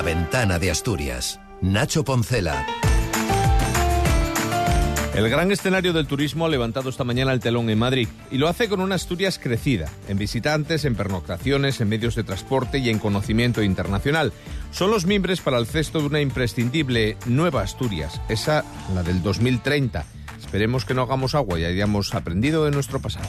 La ventana de Asturias. Nacho Poncela. El gran escenario del turismo ha levantado esta mañana el telón en Madrid y lo hace con una Asturias crecida, en visitantes, en pernoctaciones, en medios de transporte y en conocimiento internacional. Son los miembros para el cesto de una imprescindible nueva Asturias, esa la del 2030. Esperemos que no hagamos agua y hayamos aprendido de nuestro pasado.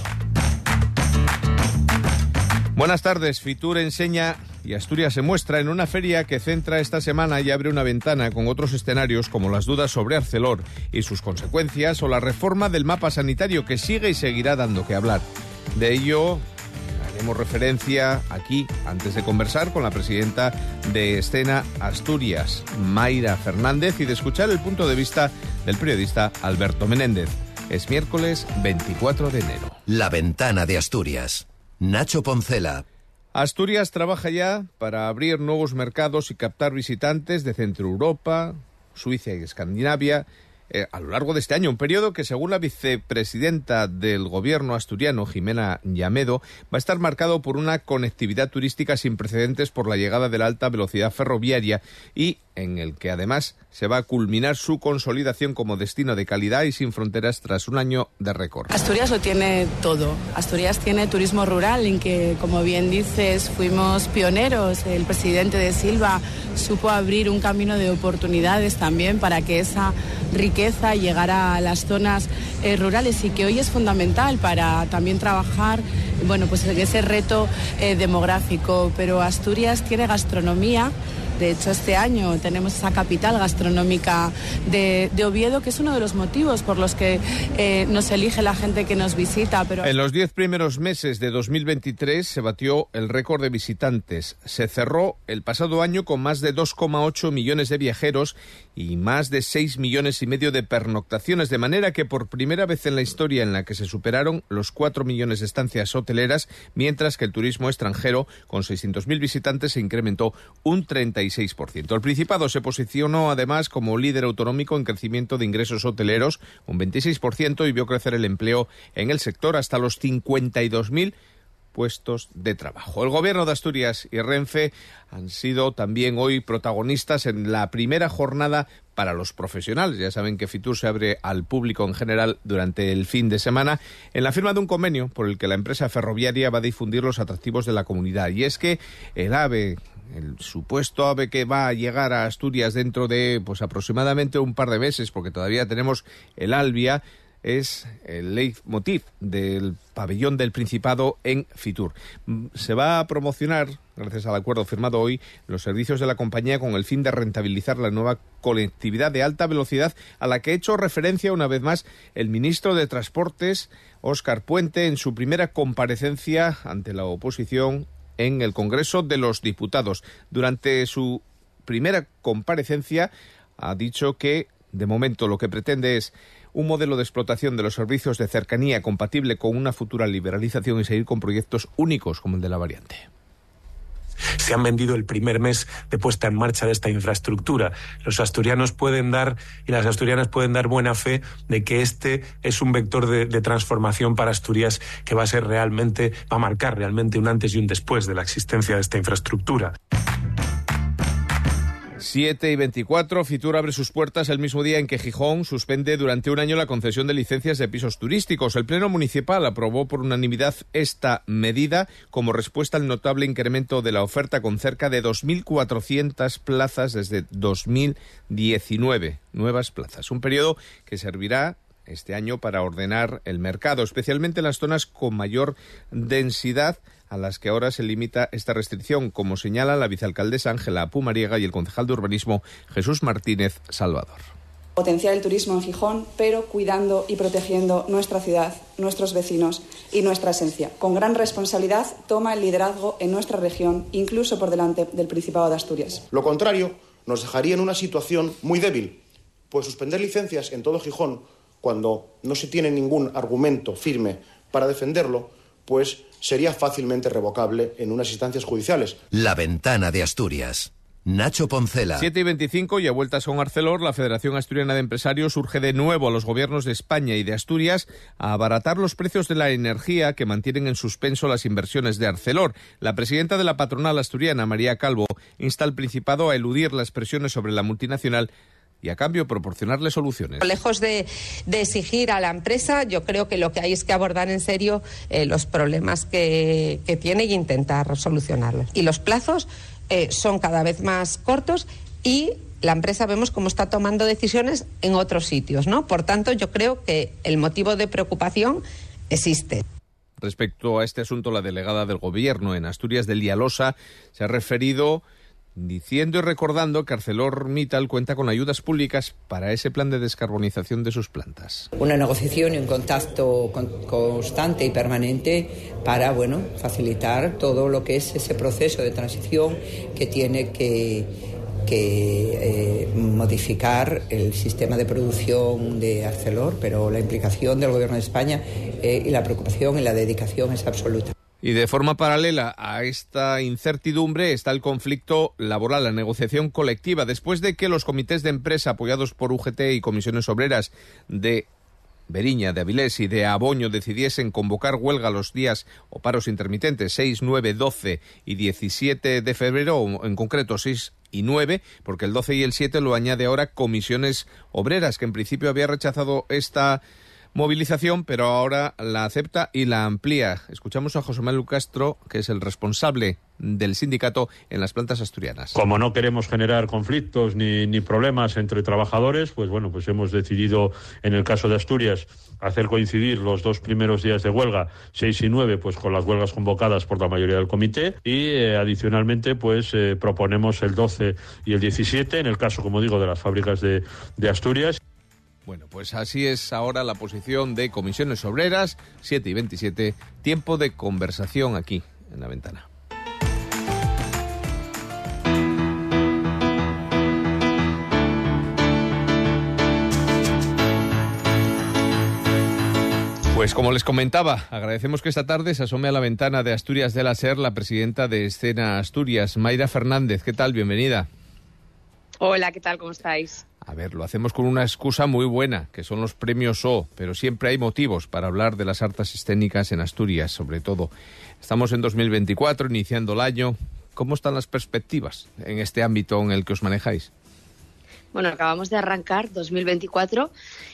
Buenas tardes. Fitur enseña y Asturias se muestra en una feria que centra esta semana y abre una ventana con otros escenarios como las dudas sobre Arcelor y sus consecuencias o la reforma del mapa sanitario que sigue y seguirá dando que hablar. De ello haremos referencia aquí antes de conversar con la presidenta de Escena Asturias, Mayra Fernández, y de escuchar el punto de vista del periodista Alberto Menéndez. Es miércoles 24 de enero. La ventana de Asturias. Nacho Poncela. Asturias trabaja ya para abrir nuevos mercados y captar visitantes de Centro Europa, Suiza y Escandinavia eh, a lo largo de este año, un periodo que según la vicepresidenta del gobierno asturiano, Jimena Llamedo, va a estar marcado por una conectividad turística sin precedentes por la llegada de la alta velocidad ferroviaria y en el que además se va a culminar su consolidación como destino de calidad y sin fronteras tras un año de récord. Asturias lo tiene todo. Asturias tiene turismo rural, en que, como bien dices, fuimos pioneros. El presidente de Silva supo abrir un camino de oportunidades también para que esa riqueza llegara a las zonas eh, rurales y que hoy es fundamental para también trabajar bueno, pues ese reto eh, demográfico. Pero Asturias tiene gastronomía de hecho, este año tenemos esa capital gastronómica de, Oviedo, que es uno de los motivos por los que eh, nos elige la gente que nos visita. Pero... En los diez primeros meses de 2023 se batió el récord de visitantes. Se cerró el pasado año con más de 2,8 millones de viajeros y más de 6 millones y medio de pernoctaciones, de manera que por primera vez en la historia en la que se superaron los 4 millones de estancias hoteleras, mientras que el turismo extranjero, con 600.000 visitantes, se incrementó un 35%. El Principado se posicionó además como líder autonómico en crecimiento de ingresos hoteleros, un 26%, y vio crecer el empleo en el sector hasta los 52.000 puestos de trabajo. El gobierno de Asturias y Renfe han sido también hoy protagonistas en la primera jornada para los profesionales. Ya saben que Fitur se abre al público en general durante el fin de semana en la firma de un convenio por el que la empresa ferroviaria va a difundir los atractivos de la comunidad. Y es que el AVE el supuesto ave que va a llegar a Asturias dentro de pues aproximadamente un par de meses, porque todavía tenemos el Albia, es el leitmotiv del pabellón del Principado en Fitur. Mm, se va a promocionar, gracias al acuerdo firmado hoy, los servicios de la compañía con el fin de rentabilizar la nueva conectividad de alta velocidad a la que ha hecho referencia una vez más el ministro de Transportes, Óscar Puente, en su primera comparecencia ante la oposición en el Congreso de los Diputados. Durante su primera comparecencia ha dicho que de momento lo que pretende es un modelo de explotación de los servicios de cercanía compatible con una futura liberalización y seguir con proyectos únicos como el de la variante se han vendido el primer mes de puesta en marcha de esta infraestructura. Los asturianos pueden dar y las asturianas pueden dar buena fe de que este es un vector de, transformación para Asturias que va a ser realmente, va a marcar realmente un antes y un después de la existencia de esta infraestructura. 7 y 24, Fitur abre sus puertas el mismo día en que Gijón suspende durante un año la concesión de licencias de pisos turísticos. El Pleno Municipal aprobó por unanimidad esta medida como respuesta al notable incremento de la oferta con cerca de 2.400 plazas desde 2019. Nuevas plazas. Un periodo que servirá este año para ordenar el mercado, especialmente en las zonas con mayor densidad a las que ahora se limita esta restricción, como señala la vicealcaldesa Ángela Pumariega y el concejal de urbanismo Jesús Martínez Salvador. Potenciar el turismo en Gijón, pero cuidando y protegiendo nuestra ciudad, nuestros vecinos y nuestra esencia. Con gran responsabilidad toma el liderazgo en nuestra región, incluso por delante del Principado de Asturias. Lo contrario nos dejaría en una situación muy débil, pues suspender licencias en todo Gijón cuando no se tiene ningún argumento firme para defenderlo, pues sería fácilmente revocable en unas instancias judiciales. La ventana de Asturias. Nacho Poncela. 7 y 25 y a vueltas con Arcelor, la Federación Asturiana de Empresarios urge de nuevo a los gobiernos de España y de Asturias a abaratar los precios de la energía que mantienen en suspenso las inversiones de Arcelor. La presidenta de la patronal asturiana, María Calvo, insta al Principado a eludir las presiones sobre la multinacional y a cambio proporcionarle soluciones. Lejos de, exigir a la empresa, yo creo que lo que hay es que abordar en serio eh, los problemas que, tiene e intentar solucionarlos. Y los plazos eh, son cada vez más cortos y la empresa vemos cómo está tomando decisiones en otros sitios, ¿no? Por tanto, yo creo que el motivo de preocupación existe. Respecto a este asunto, la delegada del Gobierno en Asturias de Lialosa se ha referido diciendo y recordando que ArcelorMittal cuenta con ayudas públicas para ese plan de descarbonización de sus plantas. Una negociación y un contacto constante y permanente para, bueno, facilitar todo lo que es ese proceso de transición que tiene que eh, modificar el sistema de producción de Arcelor, pero la implicación del Gobierno de España eh, y la preocupación y la dedicación es absoluta. Y de forma paralela a esta incertidumbre está el conflicto laboral, la negociación colectiva. Después de que los comités de empresa apoyados por UGT y comisiones obreras de Beriña, de Avilés y de Aboño decidiesen convocar huelga los días o paros intermitentes 6, 9, 12 y 17 de febrero, o en concreto 6 y 9, porque el 12 y el 7 lo añade ahora comisiones obreras, que en principio había rechazado esta movilización, pero ahora la acepta y la amplía. Escuchamos a José Manuel Castro, que es el responsable del sindicato en las plantas asturianas. Como no queremos generar conflictos ni, problemas entre trabajadores, pues bueno, pues hemos decidido en el caso de Asturias hacer coincidir los dos primeros días de huelga, 6 y 9, pues con las huelgas convocadas por la mayoría del comité y eh, adicionalmente pues eh, proponemos el 12 y el 17 en el caso, como digo, de las fábricas de Asturias. Bueno, pues así es ahora la posición de comisiones obreras, 7 y 27, tiempo de conversación aquí en la ventana. Pues como les comentaba, agradecemos que esta tarde se asome a la ventana de Asturias de la SER la presidenta de Escena Asturias, Mayra Fernández. ¿Qué tal? Bienvenida. Hola, ¿qué tal? ¿Cómo estáis? A ver, lo hacemos con una excusa muy buena, que son los premios O, pero siempre hay motivos para hablar de las artes escénicas en Asturias, sobre todo. Estamos en 2024, iniciando el año. ¿Cómo están las perspectivas en este ámbito en el que os manejáis? Bueno, acabamos de arrancar 2024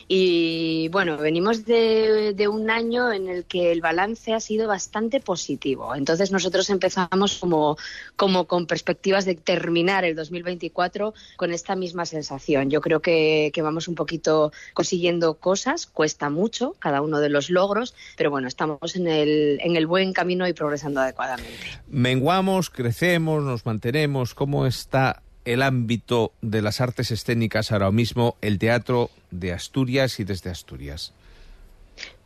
y bueno, venimos de, un año en el que el balance ha sido bastante positivo. Entonces nosotros empezamos como, como con perspectivas de terminar el 2024 con esta misma sensación. Yo creo que, vamos un poquito consiguiendo cosas, cuesta mucho cada uno de los logros, pero bueno, estamos en el, en el buen camino y progresando adecuadamente. Menguamos, crecemos, nos mantenemos. ¿Cómo está el ámbito de las artes escénicas ahora mismo el teatro de Asturias y desde Asturias?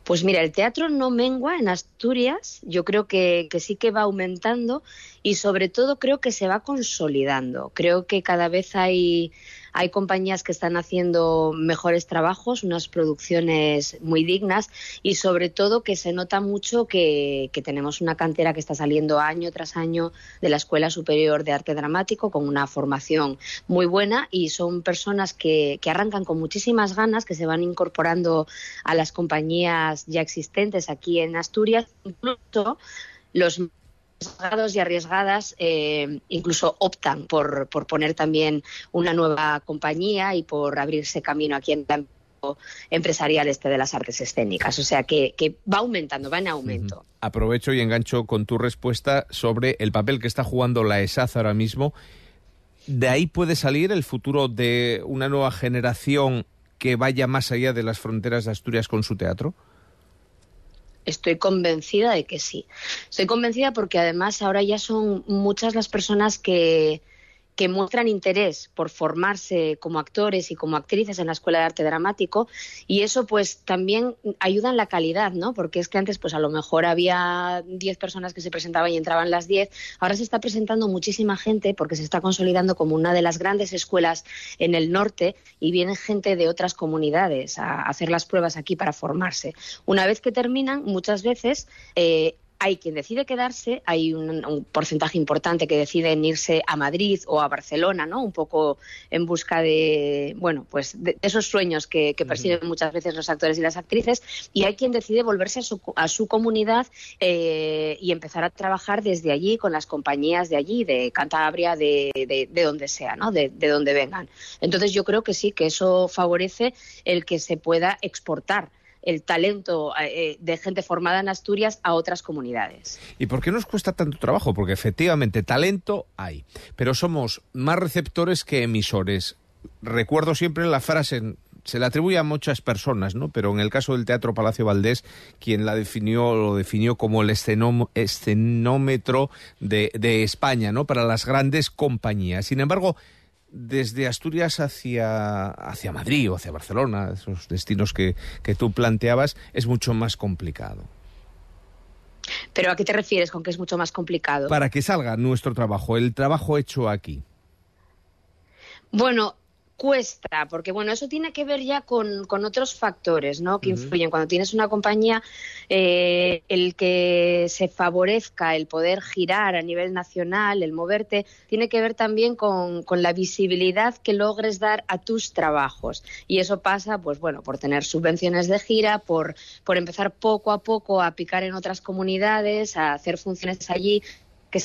Pues mira, el teatro no mengua en Asturias, yo creo que, que, sí que va aumentando y sobre todo creo que se va consolidando. Creo que cada vez hay, hay compañías que están haciendo mejores trabajos, unas producciones muy dignas y sobre todo que se nota mucho que, tenemos una cantera que está saliendo año tras año de la Escuela Superior de Arte Dramático con una formación muy buena y son personas que, que arrancan con muchísimas ganas, que se van incorporando a las compañías ya existentes aquí en Asturias, incluso los arriesgados y arriesgadas eh, incluso optan por, por, poner también una nueva compañía y por abrirse camino aquí en el ámbito empresarial este de las artes escénicas. O sea que, va aumentando, va en aumento. Aprovecho y engancho con tu respuesta sobre el papel que está jugando la ESAZ ahora mismo. ¿De ahí puede salir el futuro de una nueva generación que vaya más allá de las fronteras de Asturias con su teatro? Estoy convencida de que sí. Estoy convencida porque además ahora ya son muchas las personas que, que muestran interés por formarse como actores y como actrices en la Escuela de Arte Dramático y eso pues también ayuda en la calidad, ¿no? Porque es que antes pues a lo mejor había 10 personas que se presentaban y entraban las 10, ahora se está presentando muchísima gente porque se está consolidando como una de las grandes escuelas en el norte y viene gente de otras comunidades a hacer las pruebas aquí para formarse. Una vez que terminan, muchas veces eh, hay quien decide quedarse, hay un, porcentaje importante que deciden irse a Madrid o a Barcelona, ¿no? Un poco en busca de, bueno, pues de esos sueños que, persiguen muchas veces los actores y las actrices, y hay quien decide volverse a su, a su comunidad eh, y empezar a trabajar desde allí con las compañías de allí, de Cantabria, de, de, donde sea, ¿no? De, de donde vengan. Entonces yo creo que sí, que eso favorece el que se pueda exportar el talento eh, de gente formada en Asturias a otras comunidades. ¿Y por qué nos cuesta tanto trabajo? Porque efectivamente talento hay, pero somos más receptores que emisores. Recuerdo siempre la frase, se la atribuye a muchas personas, ¿no? Pero en el caso del Teatro Palacio Valdés, quien la definió, lo definió como el escenómetro de, de España, ¿no? Para las grandes compañías. Sin embargo, desde Asturias hacia, hacia Madrid o hacia Barcelona, esos destinos que, que tú planteabas, es mucho más complicado. ¿Pero a qué te refieres con que es mucho más complicado? Para que salga nuestro trabajo, el trabajo hecho aquí. Bueno, cuesta, porque bueno, eso tiene que ver ya con, con otros factores, ¿no? Que influyen. Cuando tienes una compañía, eh, el que se favorezca el poder girar a nivel nacional, el moverte, tiene que ver también con, con, la visibilidad que logres dar a tus trabajos. Y eso pasa, pues bueno, por tener subvenciones de gira, por, por empezar poco a poco a picar en otras comunidades, a hacer funciones allí que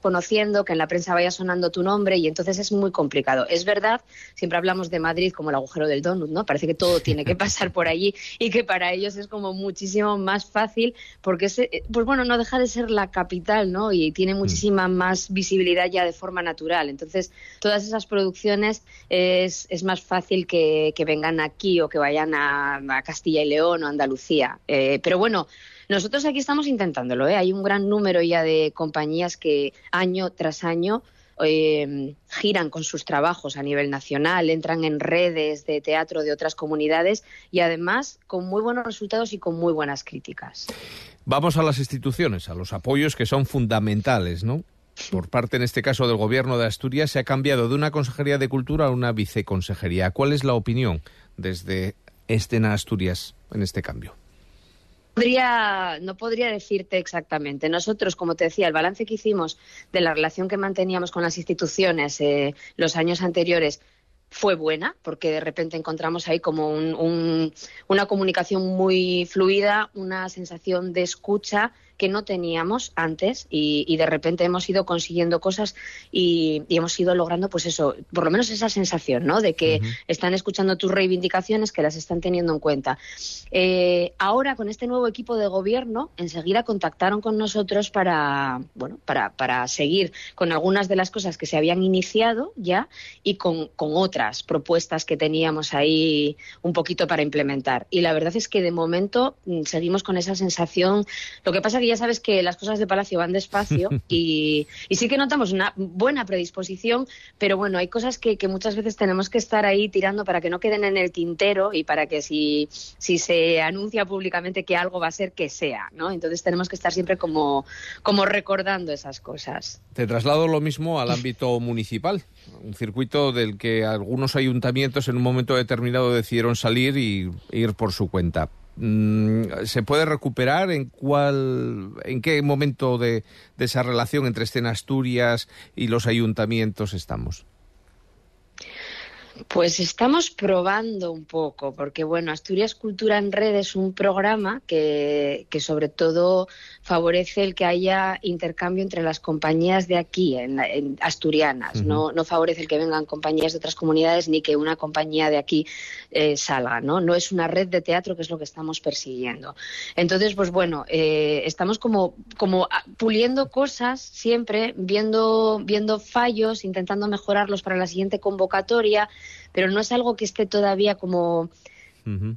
conociendo, que en la prensa vaya sonando tu nombre y entonces es muy complicado. Es verdad, siempre hablamos de Madrid como el agujero del donut, ¿no? Parece que todo tiene que pasar por allí y que para ellos es como muchísimo más fácil porque, es, eh, pues bueno, no deja de ser la capital, ¿no? Y tiene mm. muchísima más visibilidad ya de forma natural. Entonces, todas esas producciones es, es más fácil que, que, vengan aquí o que vayan a, Castilla y León o Andalucía. Eh, pero bueno, nosotros aquí estamos intentándolo, ¿eh? hay un gran número ya de compañías que año tras año eh, giran con sus trabajos a nivel nacional, entran en redes de teatro de otras comunidades y además con muy buenos resultados y con muy buenas críticas. Vamos a las instituciones, a los apoyos que son fundamentales, ¿no? Por parte, en este caso, del Gobierno de Asturias, se ha cambiado de una Consejería de Cultura a una Viceconsejería. ¿Cuál es la opinión desde Estena Asturias en este cambio? No podría decirte exactamente. Nosotros, como te decía, el balance que hicimos de la relación que manteníamos con las instituciones eh, los años anteriores fue buena, porque de repente encontramos ahí como una comunicación muy fluida, una sensación de escucha que no teníamos antes y, de repente hemos ido consiguiendo cosas y, hemos ido logrando, pues eso, por lo menos esa sensación, ¿no? De que están escuchando tus reivindicaciones, que las están teniendo en cuenta. Eh, ahora, con este nuevo equipo de gobierno, enseguida contactaron con nosotros para, bueno, para, para seguir con algunas de las cosas que se habían iniciado ya y con, con otras propuestas que teníamos ahí un poquito para implementar. Y la verdad es que de momento mm, seguimos con esa sensación. Lo que pasa que ya sabes que las cosas de Palacio van despacio y, sí que notamos una buena predisposición, pero bueno, hay cosas que, muchas veces tenemos que estar ahí tirando para que no queden en el tintero y para que si, si se anuncia públicamente que algo va a ser, que sea, ¿no? Entonces tenemos que estar siempre como, como recordando esas cosas. Te traslado lo mismo al ámbito municipal, un circuito del que algunos ayuntamientos en un momento determinado decidieron salir y ir por su cuenta. Mm, ¿Se puede recuperar? ¿En cuál, en qué momento de, esa relación entre Escena Asturias y los ayuntamientos estamos? Pues estamos probando un poco, porque bueno, Asturias Cultura en Red es un programa que, que sobre todo favorece el que haya intercambio entre las compañías de aquí, en, asturianas. no, no favorece el que vengan compañías de otras comunidades ni que una compañía de aquí eh, salga. ¿no? no es una red de teatro que es lo que estamos persiguiendo. Entonces, pues bueno, eh, estamos como, como puliendo cosas siempre, viendo, viendo fallos, intentando mejorarlos para la siguiente convocatoria pero no es algo que esté todavía como,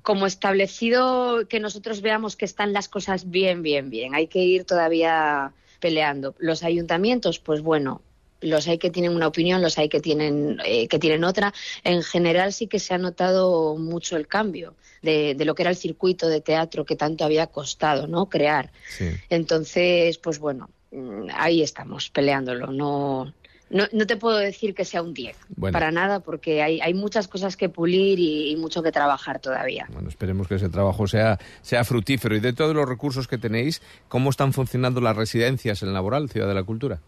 como establecido que nosotros veamos que están las cosas bien, bien, bien. Hay que ir todavía peleando. Los ayuntamientos, pues bueno, los hay que tienen una opinión, los hay que tienen, eh, que tienen otra. En general sí que se ha notado mucho el cambio de, de, lo que era el circuito de teatro que tanto había costado ¿no? crear. Entonces, pues bueno, mm, ahí estamos peleándolo. No, no, no, te puedo decir que sea un 10, para nada, porque hay, hay muchas cosas que pulir y, mucho que trabajar todavía. Bueno, esperemos que ese trabajo sea, sea fructífero. Y de todos los recursos que tenéis, ¿cómo están funcionando las residencias en Laboral, Ciudad de la Cultura?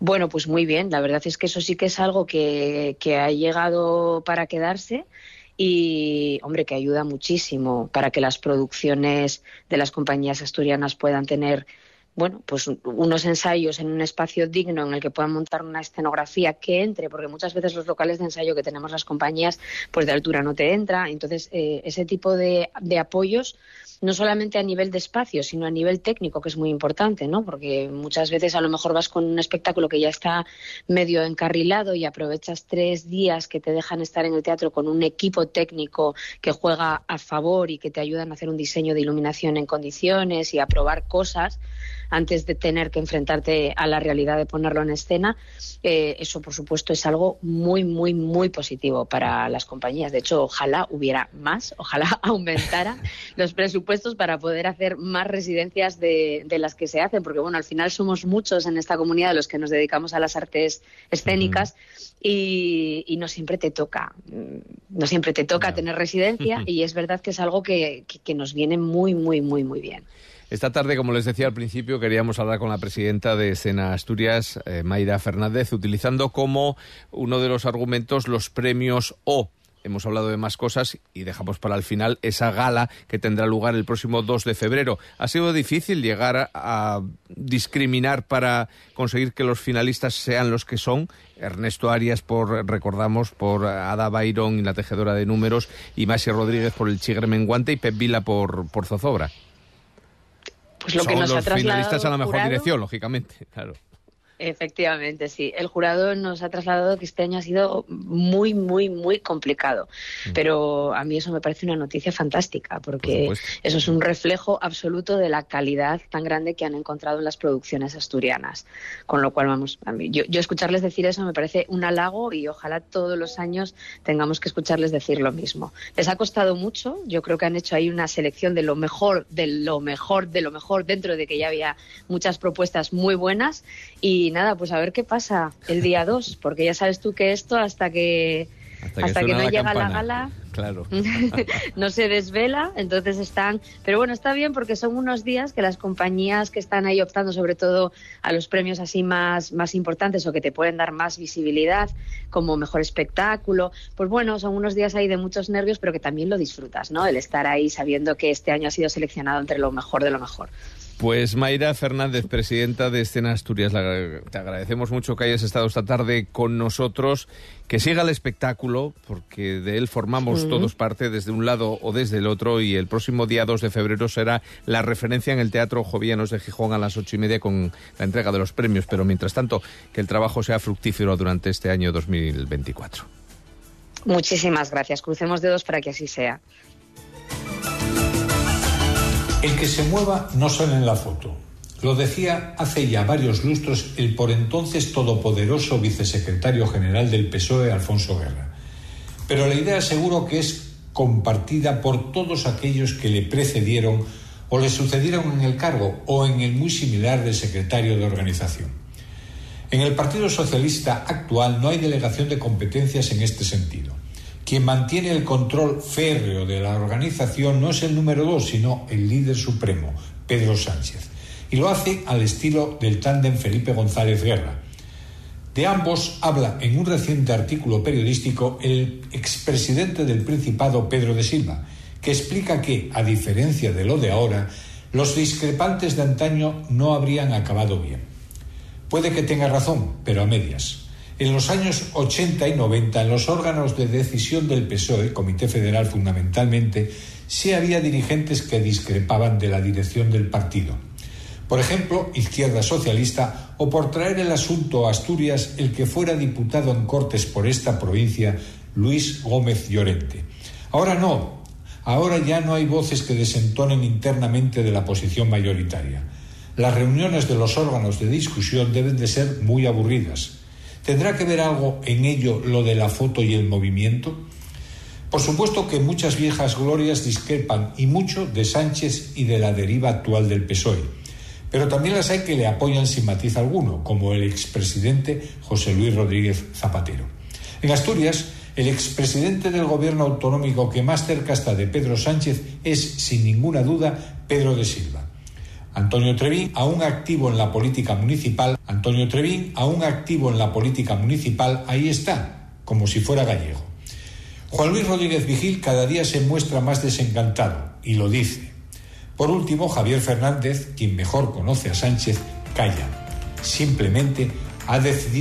Bueno, pues muy bien. La verdad es que eso sí que es algo que, que ha llegado para quedarse y, hombre, que ayuda muchísimo para que las producciones de las compañías asturianas puedan tener bueno, pues unos ensayos en un espacio digno en el que puedan montar una escenografía que entre, porque muchas veces los locales de ensayo que tenemos las compañías, pues de altura no te entra. Entonces, eh, ese tipo de, de, apoyos, no solamente a nivel de espacio, sino a nivel técnico, que es muy importante, ¿no? Porque muchas veces a lo mejor vas con un espectáculo que ya está medio encarrilado y aprovechas tres días que te dejan estar en el teatro con un equipo técnico que juega a favor y que te ayudan a hacer un diseño de iluminación en condiciones y a probar cosas antes de tener que enfrentarte a la realidad de ponerlo en escena, eh, eso por supuesto es algo muy, muy, muy positivo para las compañías. De hecho, ojalá hubiera más, ojalá aumentara los presupuestos para poder hacer más residencias de, las que se hacen, porque bueno, al final somos muchos en esta comunidad los que nos dedicamos a las artes escénicas y, no siempre te toca, mm, no siempre te toca tener residencia y es verdad que es algo que nos viene muy, muy, muy, muy bien. Esta tarde, como les decía al principio, queríamos hablar con la presidenta de Escena Asturias, eh, Mayra Fernández, utilizando como uno de los argumentos los premios O. Hemos hablado de más cosas y dejamos para el final esa gala que tendrá lugar el próximo 2 de febrero. ¿Ha sido difícil llegar a discriminar para conseguir que los finalistas sean los que son? Ernesto Arias por, recordamos, por Ada Byron y la tejedora de números, y Masi Rodríguez por el Chigre Menguante y Pep Vila por, por Zozobra. Pues lo que nos los ha finalistas a la mejor dirección, lógicamente, claro. Efectivamente, sí. El jurado nos ha trasladado que este año ha sido muy, muy, muy complicado. Mm. Pero a mí eso me parece una noticia fantástica, porque eso es un reflejo absoluto de la calidad tan grande que han encontrado en las producciones asturianas. Con lo cual, vamos, a mí, yo, escucharles decir eso me parece un halago y ojalá todos los años tengamos que escucharles decir lo mismo. Les ha costado mucho. Yo creo que han hecho ahí una selección de lo mejor, de lo mejor, de lo mejor, dentro de que ya había muchas propuestas muy buenas. Y nada, pues a ver qué pasa el día 2, porque ya sabes tú que esto hasta que hasta que, no llega la gala claro. no se desvela, entonces están, pero bueno, está bien porque son unos días que las compañías que están ahí optando sobre todo a los premios así más más importantes o que te pueden dar más visibilidad, como mejor espectáculo, pues bueno, son unos días ahí de muchos nervios, pero que también lo disfrutas, ¿no? El estar ahí sabiendo que este año ha sido seleccionado entre lo mejor de lo mejor. Pues Mayra Fernández, presidenta de Escena Asturias, te agradecemos mucho que hayas estado esta tarde con nosotros, que siga el espectáculo, porque de él formamos todos parte desde un lado o desde el otro, y el próximo día 2 de febrero será la referencia en el Teatro Jovianos de Gijón a las ocho y media con la entrega de los premios, pero mientras tanto, que el trabajo sea fructífero durante este año 2024. Muchísimas gracias. Crucemos dedos para que así sea. El que se mueva no sale en la foto. Lo decía hace ya varios lustros el por entonces todopoderoso vicesecretario general del PSOE, Alfonso Guerra. Pero la idea seguro que es compartida por todos aquellos que le precedieron o le sucedieron en el cargo o en el muy similar de secretario de organización. En el Partido Socialista actual no hay delegación de competencias en este sentido. Quien mantiene el control férreo de la organización no es el número dos, sino el líder supremo, Pedro Sánchez. Y lo hace al estilo del tándem Felipe González Guerra. De ambos habla en un reciente artículo periodístico el expresidente del Principado, Pedro de Silva, que explica que, a diferencia de lo de ahora, los discrepantes de antaño no habrían acabado bien. Puede que tenga razón, pero a medias. En los años 80 y 90, en los órganos de decisión del PSOE, Comité Federal fundamentalmente, sí había dirigentes que discrepaban de la dirección del partido. Por ejemplo, Izquierda Socialista, o por traer el asunto a Asturias, el que fuera diputado en Cortes por esta provincia, Luis Gómez Llorente. Ahora no, ahora ya no hay voces que desentonen internamente de la posición mayoritaria. Las reuniones de los órganos de discusión deben de ser muy aburridas ¿Tendrá que ver algo en ello lo de la foto y el movimiento? Por supuesto que muchas viejas glorias discrepan y mucho de Sánchez y de la deriva actual del PSOE. Pero también las hay que le apoyan sin matiz alguno, como el expresidente José Luis Rodríguez Zapatero. En Asturias, el expresidente del gobierno autonómico que más cerca está de Pedro Sánchez es, sin ninguna duda, Pedro de Silva. Antonio Trevín, aún activo en la política municipal, Antonio Trevín, aún activo en la política municipal, ahí está, como si fuera gallego. Juan Luis Rodríguez Vigil cada día se muestra más desencantado y lo dice. Por último, Javier Fernández, quien mejor conoce a Sánchez, calla. Simplemente ha decidido